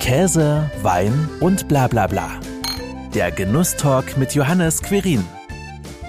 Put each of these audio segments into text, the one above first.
Käse, Wein und bla bla bla. Der Genusstalk mit Johannes Querin.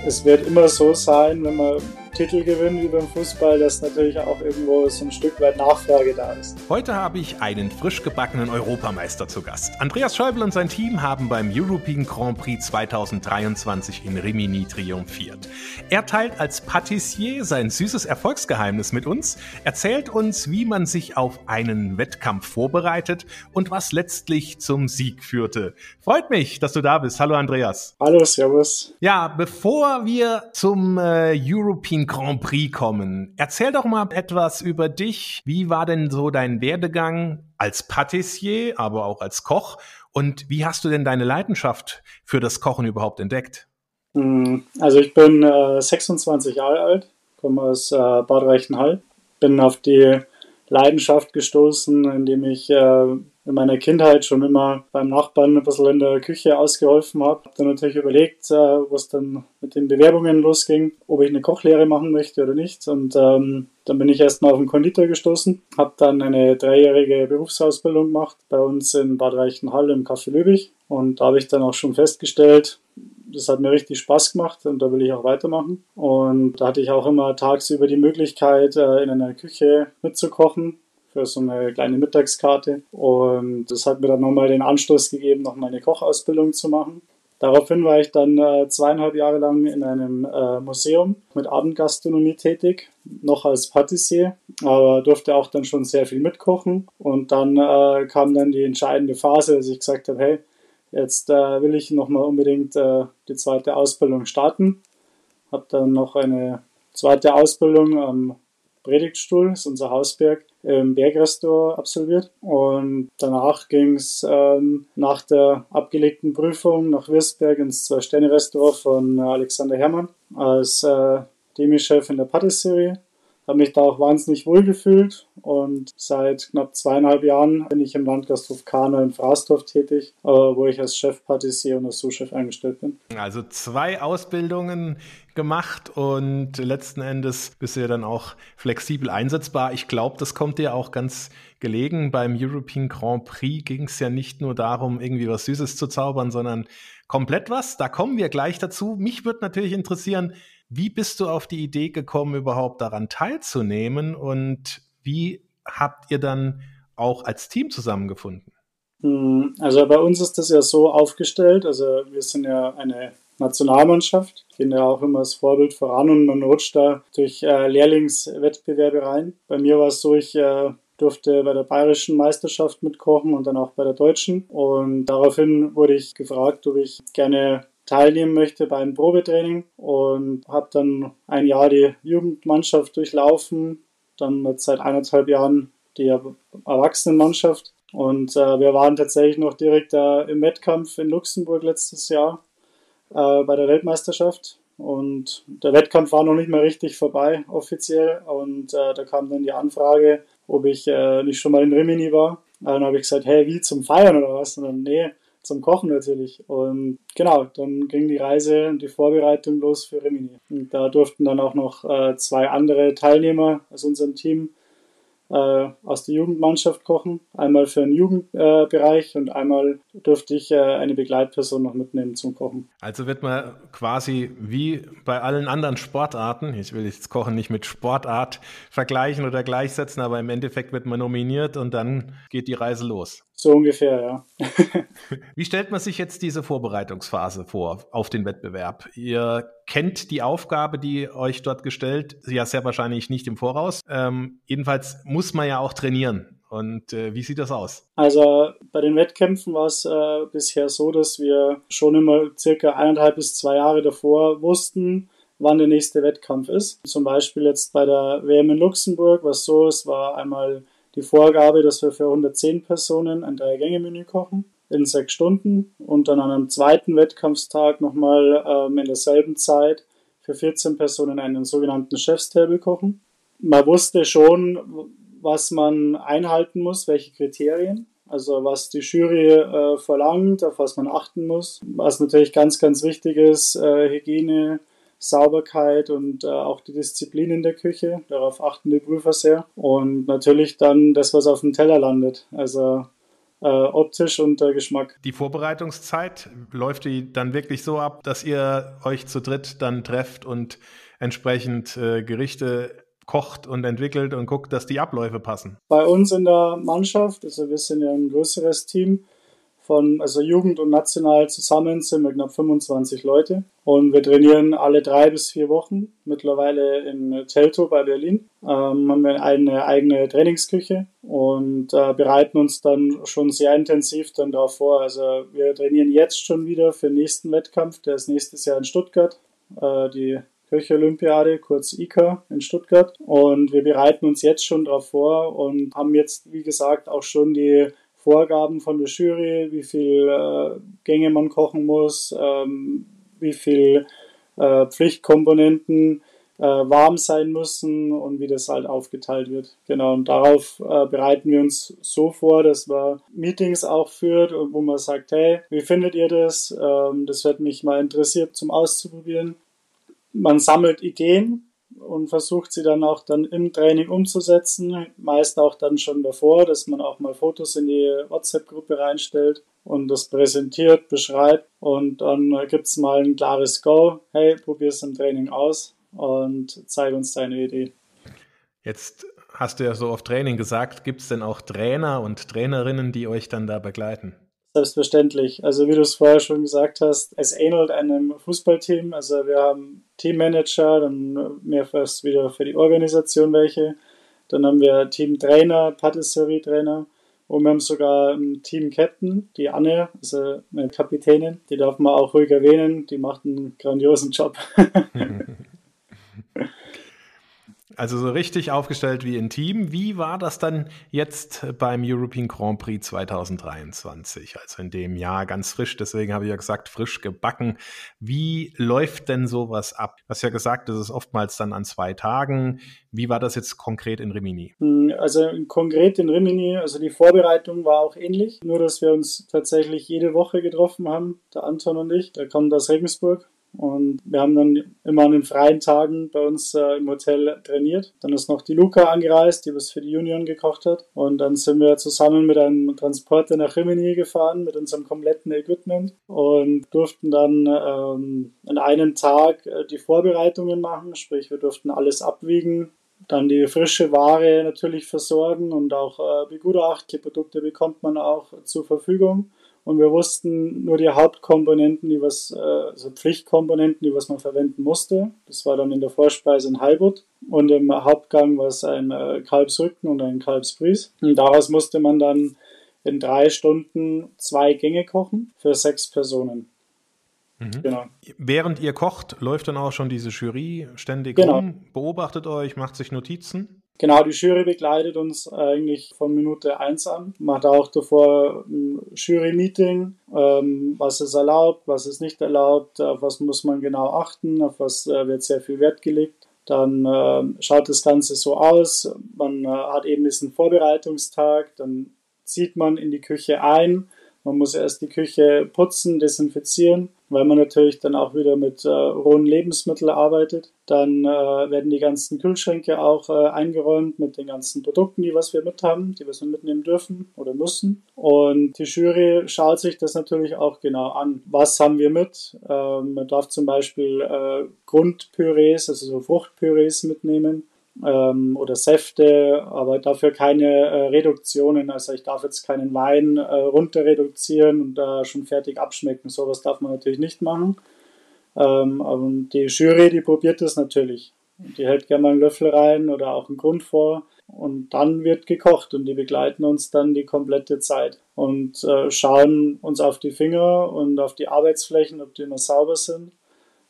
Es wird immer so sein, wenn man Titel gewinnen wie beim Fußball, dass natürlich auch irgendwo so ein Stück weit Nachfrage da ist. Heute habe ich einen frisch gebackenen Europameister zu Gast. Andreas Schäuble und sein Team haben beim European Grand Prix 2023 in Rimini triumphiert. Er teilt als Patissier sein süßes Erfolgsgeheimnis mit uns, erzählt uns, wie man sich auf einen Wettkampf vorbereitet und was letztlich zum Sieg führte. Freut mich, dass du da bist. Hallo Andreas. Hallo, Servus. Ja, bevor wir zum äh, European den Grand Prix kommen. Erzähl doch mal etwas über dich. Wie war denn so dein Werdegang als Patissier, aber auch als Koch? Und wie hast du denn deine Leidenschaft für das Kochen überhaupt entdeckt? Hm, also ich bin äh, 26 Jahre alt, komme aus äh, Bad Reichenhall, bin auf die Leidenschaft gestoßen, indem ich äh, in meiner Kindheit schon immer beim Nachbarn ein bisschen in der Küche ausgeholfen habe. Hab dann natürlich überlegt, äh, was dann mit den Bewerbungen losging, ob ich eine Kochlehre machen möchte oder nicht. Und ähm, dann bin ich erstmal auf den Konditor gestoßen, habe dann eine dreijährige Berufsausbildung gemacht bei uns in Bad Reichenhall im Café Lübig. Und da habe ich dann auch schon festgestellt, das hat mir richtig Spaß gemacht und da will ich auch weitermachen. Und da hatte ich auch immer tagsüber die Möglichkeit, äh, in einer Küche mitzukochen für so eine kleine Mittagskarte. Und das hat mir dann nochmal den Anstoß gegeben, noch meine Kochausbildung zu machen. Daraufhin war ich dann äh, zweieinhalb Jahre lang in einem äh, Museum mit Abendgastronomie tätig, noch als Patissier, aber durfte auch dann schon sehr viel mitkochen. Und dann äh, kam dann die entscheidende Phase, dass ich gesagt habe, hey, jetzt äh, will ich nochmal unbedingt äh, die zweite Ausbildung starten. Habe dann noch eine zweite Ausbildung am Predigtstuhl, das ist unser Hausberg, im Bergrestaurant absolviert. Und danach ging es ähm, nach der abgelegten Prüfung nach Würzberg ins Zwei-Sterne-Restaurant von Alexander Herrmann als äh, Demi-Chef in der Patisserie habe mich da auch wahnsinnig wohl gefühlt und seit knapp zweieinhalb Jahren bin ich im Landgasthof Kana in Fraßdorf tätig, äh, wo ich als Chef-Patissier und als Sous-Chef eingestellt bin. Also zwei Ausbildungen gemacht und letzten Endes bist du ja dann auch flexibel einsetzbar. Ich glaube, das kommt dir auch ganz gelegen. Beim European Grand Prix ging es ja nicht nur darum, irgendwie was Süßes zu zaubern, sondern komplett was. Da kommen wir gleich dazu. Mich würde natürlich interessieren, wie bist du auf die Idee gekommen, überhaupt daran teilzunehmen und wie habt ihr dann auch als Team zusammengefunden? Hm, also bei uns ist das ja so aufgestellt, also wir sind ja eine Nationalmannschaft, gehen ja auch immer als Vorbild voran und man rutscht da durch äh, Lehrlingswettbewerbe rein. Bei mir war es so, ich äh, durfte bei der bayerischen Meisterschaft mitkochen und dann auch bei der deutschen. Und daraufhin wurde ich gefragt, ob ich gerne teilnehmen möchte bei einem Probetraining und habe dann ein Jahr die Jugendmannschaft durchlaufen, dann seit eineinhalb Jahren die Erwachsenenmannschaft und äh, wir waren tatsächlich noch direkt äh, im Wettkampf in Luxemburg letztes Jahr äh, bei der Weltmeisterschaft und der Wettkampf war noch nicht mal richtig vorbei offiziell und äh, da kam dann die Anfrage, ob ich äh, nicht schon mal in Rimini war. Dann habe ich gesagt, hey, wie zum Feiern oder was? Und dann, nee, zum Kochen natürlich. Und genau, dann ging die Reise und die Vorbereitung los für Rimini. Und da durften dann auch noch äh, zwei andere Teilnehmer aus unserem Team äh, aus der Jugendmannschaft kochen. Einmal für den Jugendbereich äh, und einmal durfte ich äh, eine Begleitperson noch mitnehmen zum Kochen. Also wird man quasi wie bei allen anderen Sportarten, ich will jetzt Kochen nicht mit Sportart vergleichen oder gleichsetzen, aber im Endeffekt wird man nominiert und dann geht die Reise los. So ungefähr, ja. Wie stellt man sich jetzt diese Vorbereitungsphase vor auf den Wettbewerb? Ihr kennt die Aufgabe, die euch dort gestellt, ja sehr wahrscheinlich nicht im Voraus. Ähm, jedenfalls muss man ja auch trainieren. Und äh, wie sieht das aus? Also bei den Wettkämpfen war es äh, bisher so, dass wir schon immer circa eineinhalb bis zwei Jahre davor wussten, wann der nächste Wettkampf ist. Zum Beispiel jetzt bei der WM in Luxemburg, was so ist, war einmal die Vorgabe, dass wir für 110 Personen ein Drei-Gänge-Menü kochen in sechs Stunden und dann an einem zweiten Wettkampfstag nochmal ähm, in derselben Zeit für 14 Personen einen sogenannten Chefstable kochen. Man wusste schon, was man einhalten muss, welche Kriterien, also was die Jury äh, verlangt, auf was man achten muss. Was natürlich ganz, ganz wichtig ist, äh, Hygiene, Sauberkeit und äh, auch die Disziplin in der Küche. Darauf achten die Prüfer sehr. Und natürlich dann das, was auf dem Teller landet. Also äh, optisch und der Geschmack. Die Vorbereitungszeit läuft die dann wirklich so ab, dass ihr euch zu dritt dann trefft und entsprechend äh, Gerichte kocht und entwickelt und guckt, dass die Abläufe passen? Bei uns in der Mannschaft, also wir sind ja ein größeres Team, von also Jugend und national zusammen sind wir knapp 25 Leute und wir trainieren alle drei bis vier Wochen. Mittlerweile in Teltow bei Berlin ähm, haben wir eine eigene Trainingsküche und äh, bereiten uns dann schon sehr intensiv dann darauf vor. Also wir trainieren jetzt schon wieder für den nächsten Wettkampf, der ist nächstes Jahr in Stuttgart. Äh, die Kirche-Olympiade, kurz ICA in Stuttgart. Und wir bereiten uns jetzt schon darauf vor und haben jetzt, wie gesagt, auch schon die Vorgaben von der Jury, wie viel äh, Gänge man kochen muss, ähm, wie viel äh, Pflichtkomponenten äh, warm sein müssen und wie das halt aufgeteilt wird. Genau, und darauf äh, bereiten wir uns so vor, dass man Meetings auch führt, wo man sagt, hey, wie findet ihr das? Ähm, das wird mich mal interessiert zum Auszuprobieren. Man sammelt Ideen und versucht sie dann auch dann im Training umzusetzen. Meist auch dann schon davor, dass man auch mal Fotos in die WhatsApp-Gruppe reinstellt und das präsentiert, beschreibt und dann gibt es mal ein klares Go. Hey, probier es im Training aus und zeig uns deine Idee. Jetzt hast du ja so auf Training gesagt, gibt es denn auch Trainer und Trainerinnen, die euch dann da begleiten? Selbstverständlich. Also wie du es vorher schon gesagt hast, es ähnelt einem Fußballteam. Also wir haben Teammanager, dann mehr fast wieder für die Organisation welche. Dann haben wir Teamtrainer, Patisserie-Trainer und wir haben sogar einen Team-Captain, die Anne, also eine Kapitänin. Die darf man auch ruhig erwähnen, die macht einen grandiosen Job. Also so richtig aufgestellt wie ein Team. Wie war das dann jetzt beim European Grand Prix 2023? Also in dem Jahr ganz frisch, deswegen habe ich ja gesagt, frisch gebacken. Wie läuft denn sowas ab? Du hast ja gesagt, das ist oftmals dann an zwei Tagen. Wie war das jetzt konkret in Rimini? Hm, also konkret in Rimini, also die Vorbereitung war auch ähnlich, nur dass wir uns tatsächlich jede Woche getroffen haben, der Anton und ich. Der kommt aus Regensburg und wir haben dann immer an den freien Tagen bei uns äh, im Hotel trainiert. Dann ist noch die Luca angereist, die was für die Union gekocht hat. Und dann sind wir zusammen mit einem Transporter nach Rimini gefahren mit unserem kompletten Equipment und durften dann ähm, an einem Tag äh, die Vorbereitungen machen. Sprich, wir durften alles abwiegen, dann die frische Ware natürlich versorgen und auch äh, begutachten. Die Produkte bekommt man auch zur Verfügung und wir wussten nur die Hauptkomponenten, die was, äh, also Pflichtkomponenten, die was man verwenden musste. Das war dann in der Vorspeise ein Halbut und im Hauptgang war es ein äh, Kalbsrücken und ein Kalbsbries. Und daraus musste man dann in drei Stunden zwei Gänge kochen für sechs Personen. Mhm. Genau. Während ihr kocht, läuft dann auch schon diese Jury ständig genau. rum, beobachtet euch, macht sich Notizen? Genau, die Jury begleitet uns eigentlich von Minute 1 an. Macht auch davor ein Jury-Meeting, ähm, was ist erlaubt, was ist nicht erlaubt, auf was muss man genau achten, auf was äh, wird sehr viel Wert gelegt. Dann äh, schaut das Ganze so aus. Man äh, hat eben diesen Vorbereitungstag, dann zieht man in die Küche ein. Man muss erst die Küche putzen, desinfizieren weil man natürlich dann auch wieder mit äh, rohen Lebensmitteln arbeitet. Dann äh, werden die ganzen Kühlschränke auch äh, eingeräumt mit den ganzen Produkten, die was wir mit haben, die was wir mitnehmen dürfen oder müssen. Und die Jury schaut sich das natürlich auch genau an. Was haben wir mit? Ähm, man darf zum Beispiel äh, Grundpürees, also so Fruchtpürees mitnehmen ähm, oder Säfte, aber dafür keine äh, Reduktionen. Also ich darf jetzt keinen Wein äh, runter reduzieren und da schon fertig abschmecken. Sowas darf man natürlich nicht machen. Ähm, aber die Jury, die probiert das natürlich. Die hält gerne mal einen Löffel rein oder auch einen Grund vor. Und dann wird gekocht und die begleiten uns dann die komplette Zeit und äh, schauen uns auf die Finger und auf die Arbeitsflächen, ob die immer sauber sind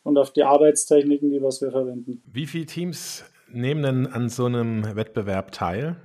und auf die Arbeitstechniken, die was wir verwenden. Wie viele Teams nehmen denn an so einem Wettbewerb teil?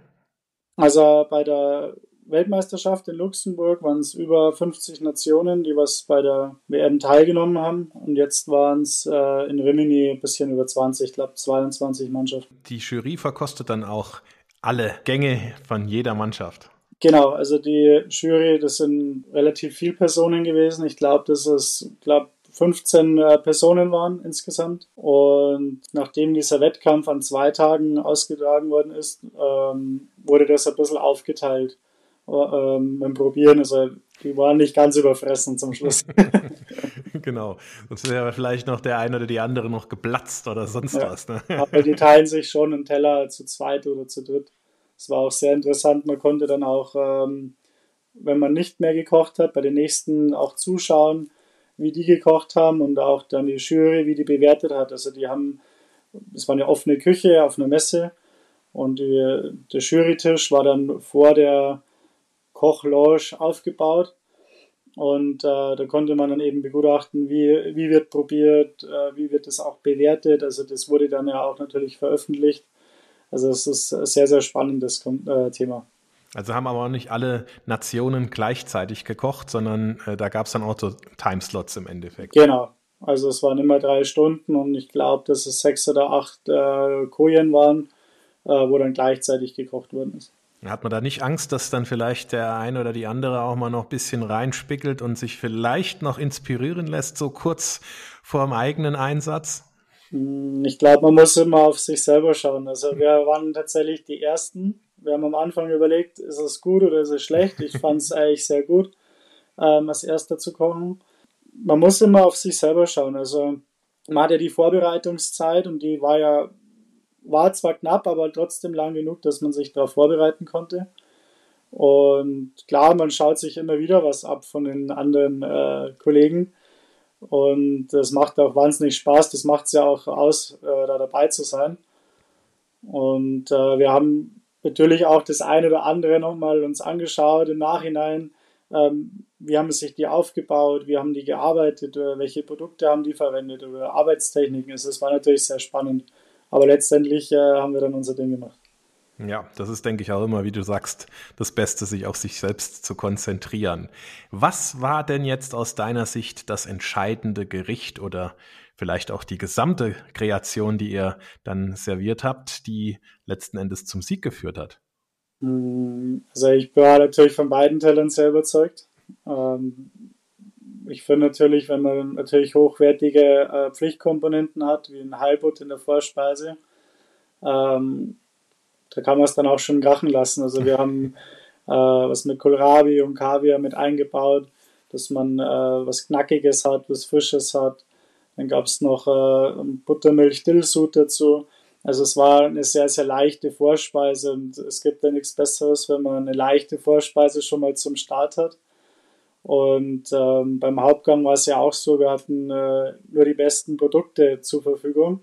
Also bei der Weltmeisterschaft in Luxemburg waren es über 50 Nationen, die was bei der WM teilgenommen haben. Und jetzt waren es äh, in Rimini ein bisschen über 20, ich glaube 22 Mannschaften. Die Jury verkostet dann auch alle Gänge von jeder Mannschaft. Genau, also die Jury, das sind relativ viele Personen gewesen. Ich glaube, das ist, glaube 15 äh, Personen waren insgesamt. Und nachdem dieser Wettkampf an zwei Tagen ausgetragen worden ist, ähm, wurde das ein bisschen aufgeteilt. ähm, beim Probieren. Also die waren nicht ganz überfressen zum Schluss. genau. Sonst wäre vielleicht noch der eine oder die andere noch geplatzt oder sonst ja. was. Ne? Aber die teilen sich schon einen Teller zu zweit oder zu dritt. Es war auch sehr interessant. Man konnte dann auch, ähm, wenn man nicht mehr gekocht hat, bei den nächsten auch zuschauen, wie die gekocht haben und auch dann die Jury, wie die bewertet hat. Also die haben, es war eine offene Küche auf einer Messe und die, der Jurytisch war dann vor der Kochlounge aufgebaut. Und äh, da konnte man dann eben begutachten, wie, wie wird probiert, äh, wie wird das auch bewertet. Also das wurde dann ja auch natürlich veröffentlicht. Also es ist ein sehr, sehr spannendes äh, Thema. Also haben aber auch nicht alle Nationen gleichzeitig gekocht, sondern äh, da gab es dann auch so Timeslots im Endeffekt. Genau. Also es waren immer drei Stunden und ich glaube, dass es sechs oder acht äh, Kojen waren, äh, wo dann gleichzeitig gekocht worden ist. Hat man da nicht Angst, dass dann vielleicht der eine oder die andere auch mal noch ein bisschen reinspickelt und sich vielleicht noch inspirieren lässt, so kurz vor dem eigenen Einsatz? Hm, ich glaube, man muss immer auf sich selber schauen. Also wir waren tatsächlich die Ersten. Wir haben am Anfang überlegt, ist es gut oder ist es schlecht. Ich fand es eigentlich sehr gut, ähm, als Erster zu kochen. Man muss immer auf sich selber schauen. Also man hat ja die Vorbereitungszeit und die war ja war zwar knapp, aber trotzdem lang genug, dass man sich darauf vorbereiten konnte. Und klar, man schaut sich immer wieder was ab von den anderen äh, Kollegen. Und das macht auch wahnsinnig Spaß. Das macht es ja auch aus, äh, da dabei zu sein. Und äh, wir haben natürlich auch das eine oder andere nochmal uns angeschaut im Nachhinein. Ähm, wie haben sich die aufgebaut? Wie haben die gearbeitet? Welche Produkte haben die verwendet? Oder Arbeitstechniken? Also das war natürlich sehr spannend. Aber letztendlich äh, haben wir dann unser Ding gemacht. Ja, das ist, denke ich, auch immer, wie du sagst, das Beste, sich auf sich selbst zu konzentrieren. Was war denn jetzt aus deiner Sicht das entscheidende Gericht oder vielleicht auch die gesamte Kreation, die ihr dann serviert habt, die letzten Endes zum Sieg geführt hat? Hm, also ich war natürlich von beiden Tellern sehr überzeugt. Ähm, ich finde natürlich, wenn man natürlich hochwertige äh, Pflichtkomponenten hat, wie ein Halbut in der Vorspeise, ähm, da kann man es dann auch schon krachen lassen. Also wir haben äh, was mit Kohlrabi und Kaviar mit eingebaut, dass man äh, was Knackiges hat, was Frisches hat. Dann gab es noch äh, Buttermilch-Dillsud dazu. Also es war eine sehr, sehr leichte Vorspeise und es gibt ja nichts Besseres, wenn man eine leichte Vorspeise schon mal zum Start hat. Und ähm, beim Hauptgang war es ja auch so, wir hatten äh, nur die besten Produkte zur Verfügung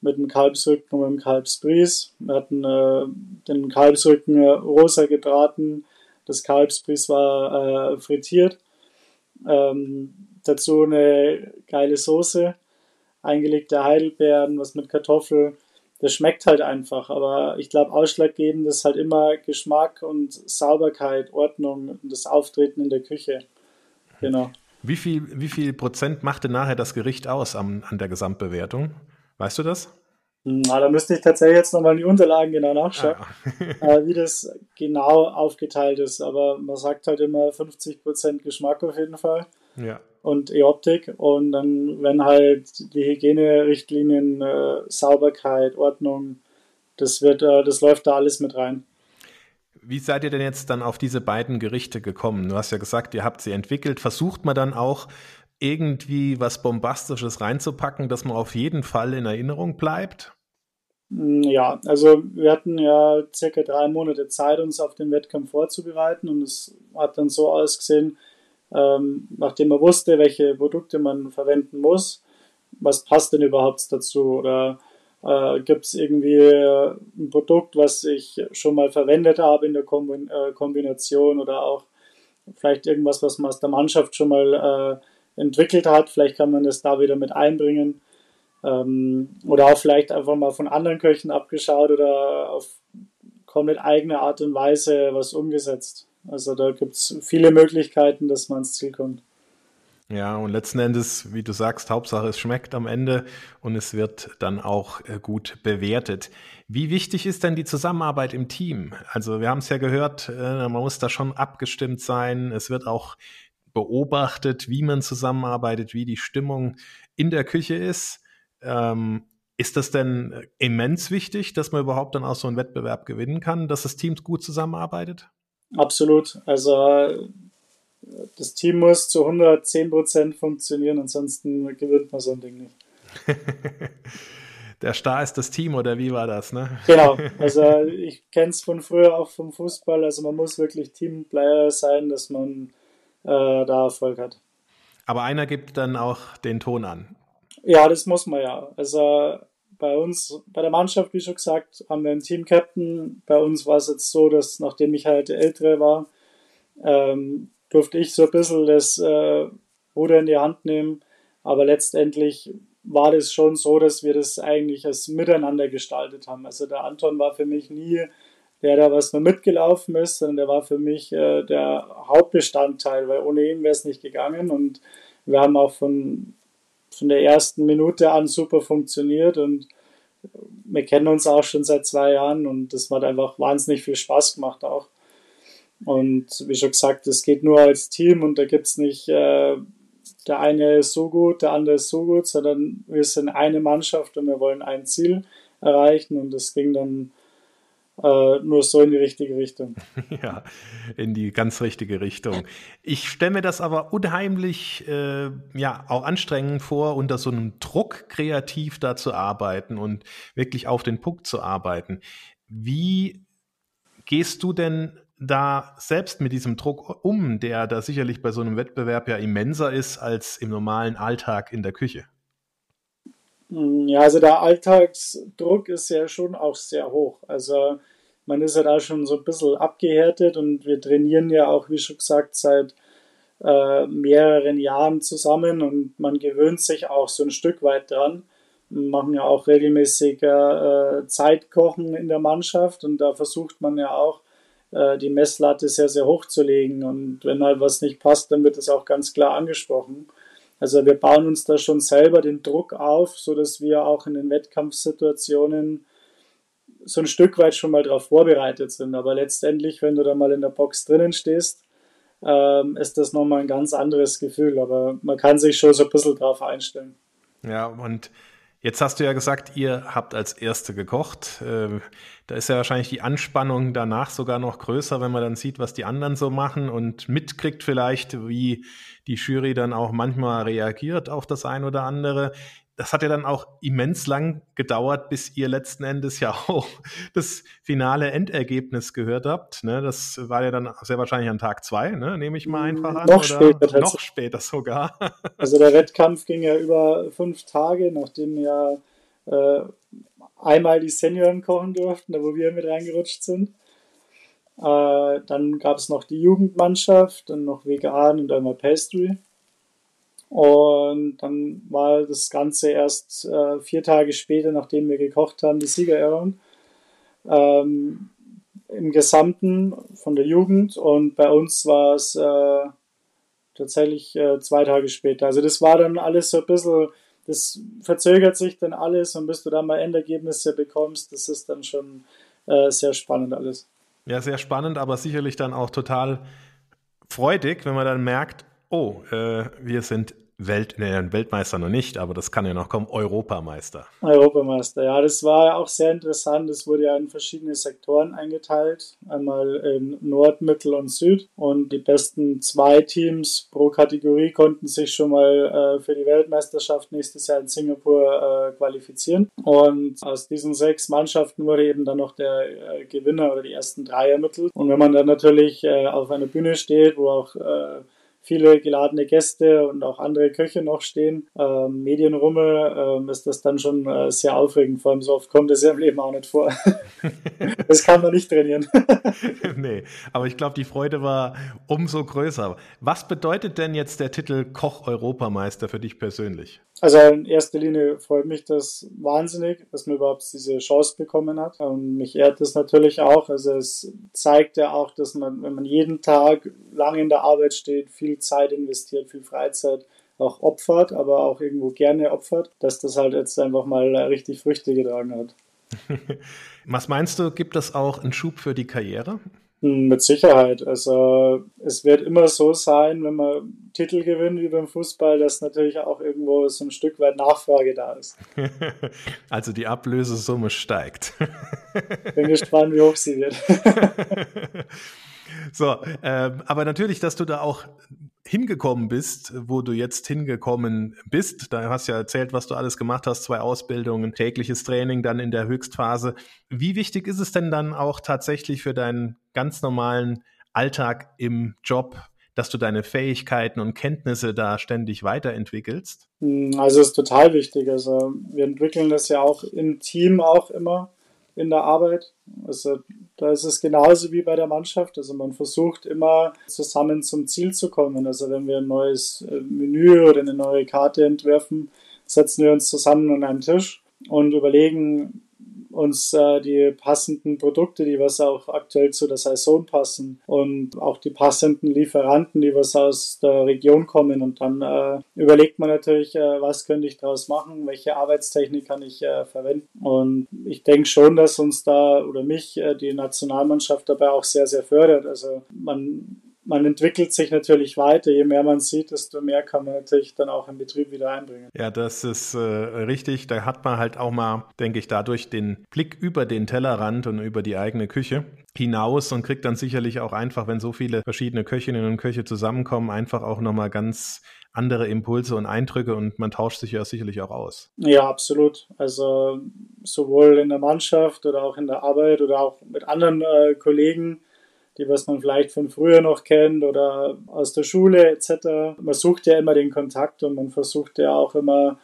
mit dem Kalbsrücken und dem Kalbsbries. Wir hatten äh, den Kalbsrücken äh, rosa gebraten, das Kalbsbries war äh, frittiert. Ähm, dazu eine geile Soße, eingelegte Heidelbeeren, was mit Kartoffel. Das schmeckt halt einfach, aber ich glaube, ausschlaggebend ist halt immer Geschmack und Sauberkeit, Ordnung und das Auftreten in der Küche. Genau. Wie viel, wie viel Prozent machte nachher das Gericht aus an, an der Gesamtbewertung? Weißt du das? Na, da müsste ich tatsächlich jetzt nochmal die Unterlagen genau nachschauen, ah. äh, wie das genau aufgeteilt ist. Aber man sagt halt immer 50% Geschmack auf jeden Fall. Ja. Und E-Optik. Und dann, wenn halt die Hygienerichtlinien, äh, Sauberkeit, Ordnung, das wird, äh, das läuft da alles mit rein. Wie seid ihr denn jetzt dann auf diese beiden Gerichte gekommen? Du hast ja gesagt, ihr habt sie entwickelt. Versucht man dann auch irgendwie was Bombastisches reinzupacken, dass man auf jeden Fall in Erinnerung bleibt? Mm, ja, also wir hatten ja circa drei Monate Zeit, uns auf den Wettkampf vorzubereiten und es hat dann so ausgesehen, ähm, nachdem man wusste, welche Produkte man verwenden muss, was passt denn überhaupt dazu oder äh, Gibt es irgendwie äh, ein Produkt, was ich schon mal verwendet habe in der Kombin äh, Kombination oder auch vielleicht irgendwas, was man aus der Mannschaft schon mal äh, entwickelt hat? Vielleicht kann man das da wieder mit einbringen. Ähm, oder auch vielleicht einfach mal von anderen Köchen abgeschaut oder auf komplett eigene Art und Weise was umgesetzt. Also da gibt es viele Möglichkeiten, dass man ans Ziel kommt. Ja, und letzten Endes, wie du sagst, Hauptsache es schmeckt am Ende und es wird dann auch äh, gut bewertet. Wie wichtig ist denn die Zusammenarbeit im Team? Also wir haben es ja gehört, äh, man muss da schon abgestimmt sein. Es wird auch beobachtet, wie man zusammenarbeitet, wie die Stimmung in der Küche ist. Ähm, ist das denn immens wichtig, dass man überhaupt dann auch so einen Wettbewerb gewinnen kann, dass das Team gut zusammenarbeitet? Absolut. Also das Team muss zu 110 Prozent funktionieren, ansonsten gewinnt man so ein Ding nicht. Der Star ist das Team oder wie war das, ne? Genau, also ich kenne es von früher auch vom Fußball, also man muss wirklich Teamplayer sein, dass man äh, da Erfolg hat. Aber einer gibt dann auch den Ton an. Ja, das muss man ja. Also bei uns, bei der Mannschaft, wie schon gesagt, haben wir einen Team-Captain. Bei uns war es jetzt so, dass nachdem ich halt der Ältere war, ähm, durfte ich so ein bisschen das äh, Ruder in die Hand nehmen. Aber letztendlich war das schon so, dass wir das eigentlich als Miteinander gestaltet haben. Also der Anton war für mich nie der, der was nur mitgelaufen ist, sondern der war für mich äh, der Hauptbestandteil, weil ohne ihn wäre es nicht gegangen. Und wir haben auch von, von der ersten Minute an super funktioniert und wir kennen uns auch schon seit zwei Jahren und das hat einfach wahnsinnig viel Spaß gemacht auch. Und wie schon gesagt, es geht nur als Team und da gibt es nicht, äh, der eine ist so gut, der andere ist so gut, sondern wir sind eine Mannschaft und wir wollen ein Ziel erreichen und das ging dann äh, nur so in die richtige Richtung. Ja, in die ganz richtige Richtung. Ich stelle mir das aber unheimlich, äh, ja, auch anstrengend vor, unter so einem Druck kreativ da zu arbeiten und wirklich auf den Punkt zu arbeiten. Wie gehst du denn da selbst mit diesem Druck um, der da sicherlich bei so einem Wettbewerb ja immenser ist als im normalen Alltag in der Küche? Hm, ja, also der Alltagsdruck ist ja schon auch sehr hoch. Also man ist ja da schon so ein bisschen abgehärtet und wir trainieren ja auch, wie schon gesagt, seit äh, mehreren Jahren zusammen und man gewöhnt sich auch so ein Stück weit dran. Wir machen ja auch regelmäßig äh, Zeitkochen in der Mannschaft und da versucht man ja auch äh, die Messlatte sehr, sehr hoch zu legen. Und wenn halt was nicht passt, dann wird das auch ganz klar angesprochen. Also wir bauen uns da schon selber den Druck auf, so dass wir auch in den Wettkampfsituationen so ein Stück weit schon mal darauf vorbereitet sind. Aber letztendlich, wenn du da mal in der Box drinnen stehst, ähm, ist das nochmal ein ganz anderes Gefühl. Aber man kann sich schon so ein bisschen drauf einstellen. Ja, und Jetzt hast du ja gesagt, ihr habt als Erste gekocht. Ähm, da ist ja wahrscheinlich die Anspannung danach sogar noch größer, wenn man dann sieht, was die anderen so machen und mitkriegt vielleicht, wie die Jury dann auch manchmal reagiert auf das ein oder andere das hat ja dann auch immens lang gedauert, bis ihr letzten Endes ja auch das finale Endergebnis gehört habt. Ne? Das war ja dann sehr wahrscheinlich an Tag zwei, ne? nehme ich mal einfach an. Noch später. Noch später sogar. Also der Wettkampf ging ja über fünf Tage, nachdem ja äh, einmal die Senioren kochen durften, da wo wir mit reingerutscht sind. Äh, dann gab es noch die Jugendmannschaft, dann noch vegan und einmal Pastry. Und dann war das Ganze erst äh, vier Tage später, nachdem wir gekocht haben, die Siegerehrung. Ähm, Im Gesamten von der Jugend und bei uns war es äh, tatsächlich äh, zwei Tage später. Also das war dann alles so ein bisschen, das verzögert sich dann alles und bis du dann mal Endergebnisse bekommst, das ist dann schon äh, sehr spannend alles. Ja, sehr spannend, aber sicherlich dann auch total freudig, wenn man dann merkt, oh, äh, wir sind Welt, ne, Weltmeister noch nicht, aber das kann ja noch kommen, Europameister. Europameister, ja, das war auch sehr interessant. Es wurde ja in verschiedene Sektoren eingeteilt, einmal in Nord, Mittel und Süd. Und die besten zwei Teams pro Kategorie konnten sich schon mal äh, für die Weltmeisterschaft nächstes Jahr in Singapur äh, qualifizieren. Und aus diesen sechs Mannschaften wurde eben dann noch der äh, Gewinner oder die ersten drei ermittelt. Und wenn man dann natürlich äh, auf einer Bühne steht, wo auch äh, viele geladene Gäste und auch andere Köche noch stehen, ähm, Medienrummel, ähm, ist das dann schon äh, sehr aufregend. Vor allem so oft kommt es ja im Leben auch nicht vor. das kann man nicht trainieren. nee, aber ich glaube, die Freude war umso größer. Was bedeutet denn jetzt der Titel Koch-Europameister für dich persönlich? Also in erster Linie freut mich das wahnsinnig, dass man überhaupt diese Chance bekommen hat. Und mich ehrt das natürlich auch. Also es zeigt ja auch, dass man, wenn man jeden Tag lange in der Arbeit steht, viel Zeit investiert, viel Freizeit auch opfert, aber auch irgendwo gerne opfert, dass das halt jetzt einfach mal richtig Früchte getragen hat. Was meinst du, gibt das auch einen Schub für die Karriere? Mit Sicherheit. Also es wird immer so sein, wenn man Titel gewinnt wie beim Fußball, dass natürlich auch irgendwo so ein Stück weit Nachfrage da ist. Also die Ablösesumme steigt. Bin gespannt, wie hoch sie wird. So, ähm, aber natürlich, dass du da auch hingekommen bist, wo du jetzt hingekommen bist. Da hast du ja erzählt, was du alles gemacht hast, zwei Ausbildungen, tägliches Training dann in der Höchstphase. Wie wichtig ist es denn dann auch tatsächlich für deinen ganz normalen Alltag im Job, dass du deine Fähigkeiten und Kenntnisse da ständig weiterentwickelst? Hm, also es ist total wichtig. Also wir entwickeln das ja auch im Team auch immer in der Arbeit. Also da ist es genauso wie bei der Mannschaft. Also man versucht immer zusammen zum Ziel zu kommen. Also wenn wir ein neues äh, Menü oder eine neue Karte entwerfen, setzen wir uns zusammen an einen Tisch und überlegen, uns äh, die passenden Produkte, die was auch aktuell zu der Saison passen und auch die passenden Lieferanten, die was aus der Region kommen. Und dann äh, überlegt man natürlich, äh, was könnte ich daraus machen, welche Arbeitstechnik kann ich äh, verwenden. Und ich denke schon, dass uns da oder mich äh, die Nationalmannschaft dabei auch sehr, sehr fördert. Also man man entwickelt sich natürlich weiter. Je mehr man sieht, desto mehr kann man natürlich dann auch im Betrieb wieder einbringen. Ja, das ist äh, richtig. Da hat man halt auch mal, denke ich, dadurch den Blick über den Tellerrand und über die eigene Küche hinaus und kriegt dann sicherlich auch einfach, wenn so viele verschiedene Köchinnen und Köche zusammenkommen, einfach auch nochmal ganz andere Impulse und Eindrücke und man tauscht sich ja sicherlich auch aus. Ja, absolut. Also sowohl in der Mannschaft oder auch in der Arbeit oder auch mit anderen äh, Kollegen die was man vielleicht von früher noch kennt oder aus der Schule etc. Man sucht ja immer den Kontakt und man versucht ja auch immer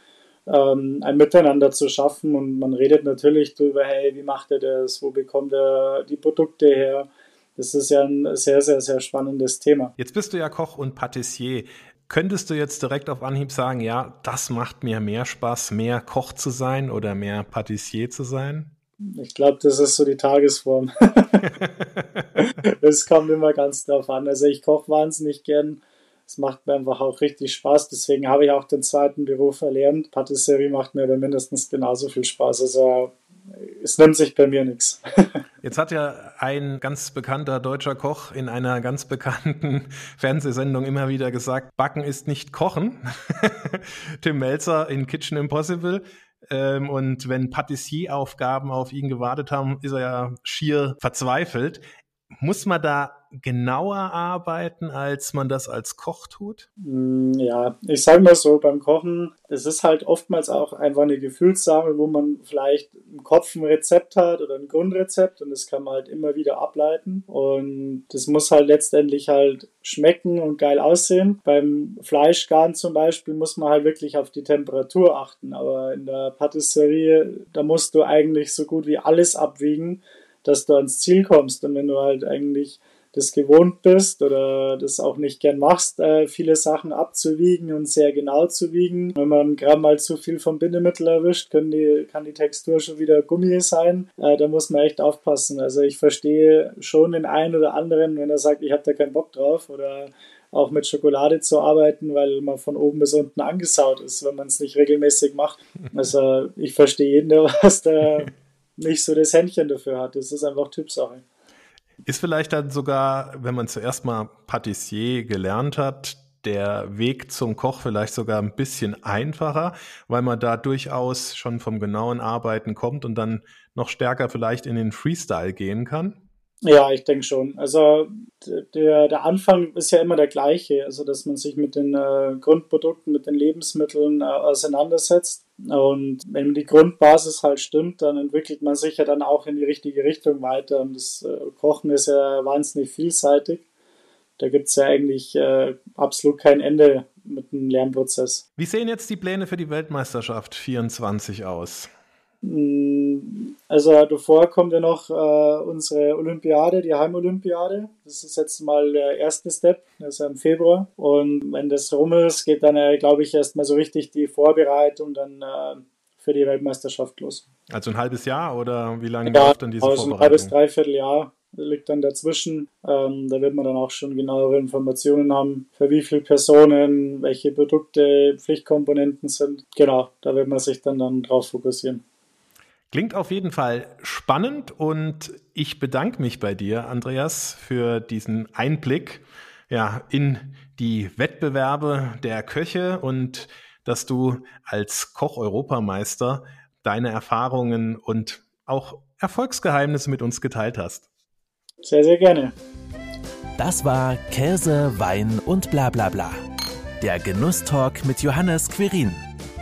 ähm, ein Miteinander zu schaffen und man redet natürlich darüber, hey, wie macht er das, wo bekommt er die Produkte her. Das ist ja ein sehr, sehr, sehr spannendes Thema. Jetzt bist du ja Koch und Patissier. Könntest du jetzt direkt auf Anhieb sagen, ja, das macht mir mehr Spaß, mehr Koch zu sein oder mehr Patissier zu sein? Ich glaube, das ist so die Tagesform. das kommt immer ganz drauf an. Also ich koche wahnsinnig gern. Es macht mir einfach auch richtig Spaß. Deswegen habe ich auch den zweiten Beruf erlernt. Patisserie macht mir aber mindestens genauso viel Spaß. Also es nimmt sich bei mir nichts. Jetzt hat ja ein ganz bekannter deutscher Koch in einer ganz bekannten Fernsehsendung immer wieder gesagt, Backen ist nicht Kochen. Tim Melzer in Kitchen Impossible. Ähm, und wenn Patissier-Aufgaben auf ihn gewartet haben, ist er ja schier verzweifelt. Muss man da genauer arbeiten, als man das als Koch tut? Mm, ja, ich sage mal so, beim Kochen, es ist halt oftmals auch einfach eine Gefühlssache, wo man vielleicht im Kopf ein Rezept hat oder ein Grundrezept und das kann man halt immer wieder ableiten und das muss halt letztendlich halt schmecken und geil aussehen. Beim Fleischgarn zum Beispiel muss man halt wirklich auf die Temperatur achten, aber in der Patisserie, da musst du eigentlich so gut wie alles abwiegen, dass du ans Ziel kommst und wenn du halt eigentlich das gewohnt bist oder das auch nicht gern machst, äh, viele Sachen abzuwiegen und sehr genau zu wiegen. Wenn man gerade mal zu viel vom Bindemittel erwischt, die, kann die Textur schon wieder Gummi sein. Äh, da muss man echt aufpassen. Also ich verstehe schon den einen oder anderen, wenn er sagt, ich habe da keinen Bock drauf oder auch mit Schokolade zu arbeiten, weil man von oben bis unten angesaut ist, wenn man es nicht regelmäßig macht. Also ich verstehe jeden, der was da nicht so das Händchen dafür hat. Das ist einfach Typsache. Ist vielleicht dann sogar, wenn man zuerst mal Patissier gelernt hat, der Weg zum Koch vielleicht sogar ein bisschen einfacher, weil man da durchaus schon vom genauen Arbeiten kommt und dann noch stärker vielleicht in den Freestyle gehen kann? Ja, ich denke schon. Also der, der Anfang ist ja immer der gleiche, also dass man sich mit den äh, Grundprodukten, mit den Lebensmitteln äh, auseinandersetzt. Und wenn die Grundbasis halt stimmt, dann entwickelt man sich ja dann auch in die richtige Richtung weiter. Und das äh, Kochen ist ja wahnsinnig vielseitig. Da gibt es ja eigentlich äh, absolut kein Ende mit dem Lernprozess. Wie sehen jetzt die Pläne für die Weltmeisterschaft 24 aus? Mm, also davor kommt ja noch äh, unsere Olympiade, die Heimolympiade. Das ist jetzt mal der erste Step, das ist ja im Februar. Und wenn das rum ist, geht dann, äh, glaube ich, erstmal so richtig die Vorbereitung dann äh, für die Weltmeisterschaft los. Also ein halbes Jahr oder wie lange ja, läuft dann diese also Vorbereitung? Ein halbes, dreiviertel Jahr liegt dann dazwischen. Ähm, da wird man dann auch schon genauere Informationen haben, für wie viele Personen, welche Produkte, Pflichtkomponenten sind. Genau, da wird man sich dann, dann drauf fokussieren. Klingt auf jeden Fall spannend und ich bedanke mich bei dir, Andreas, für diesen Einblick ja, in die Wettbewerbe der Köche und dass du als Koch-Europameister deine Erfahrungen und auch Erfolgsgeheimnisse mit uns geteilt hast. Sehr, sehr gerne. Das war Käse, Wein und bla bla bla. Der Genusstalk mit Johannes Quirin.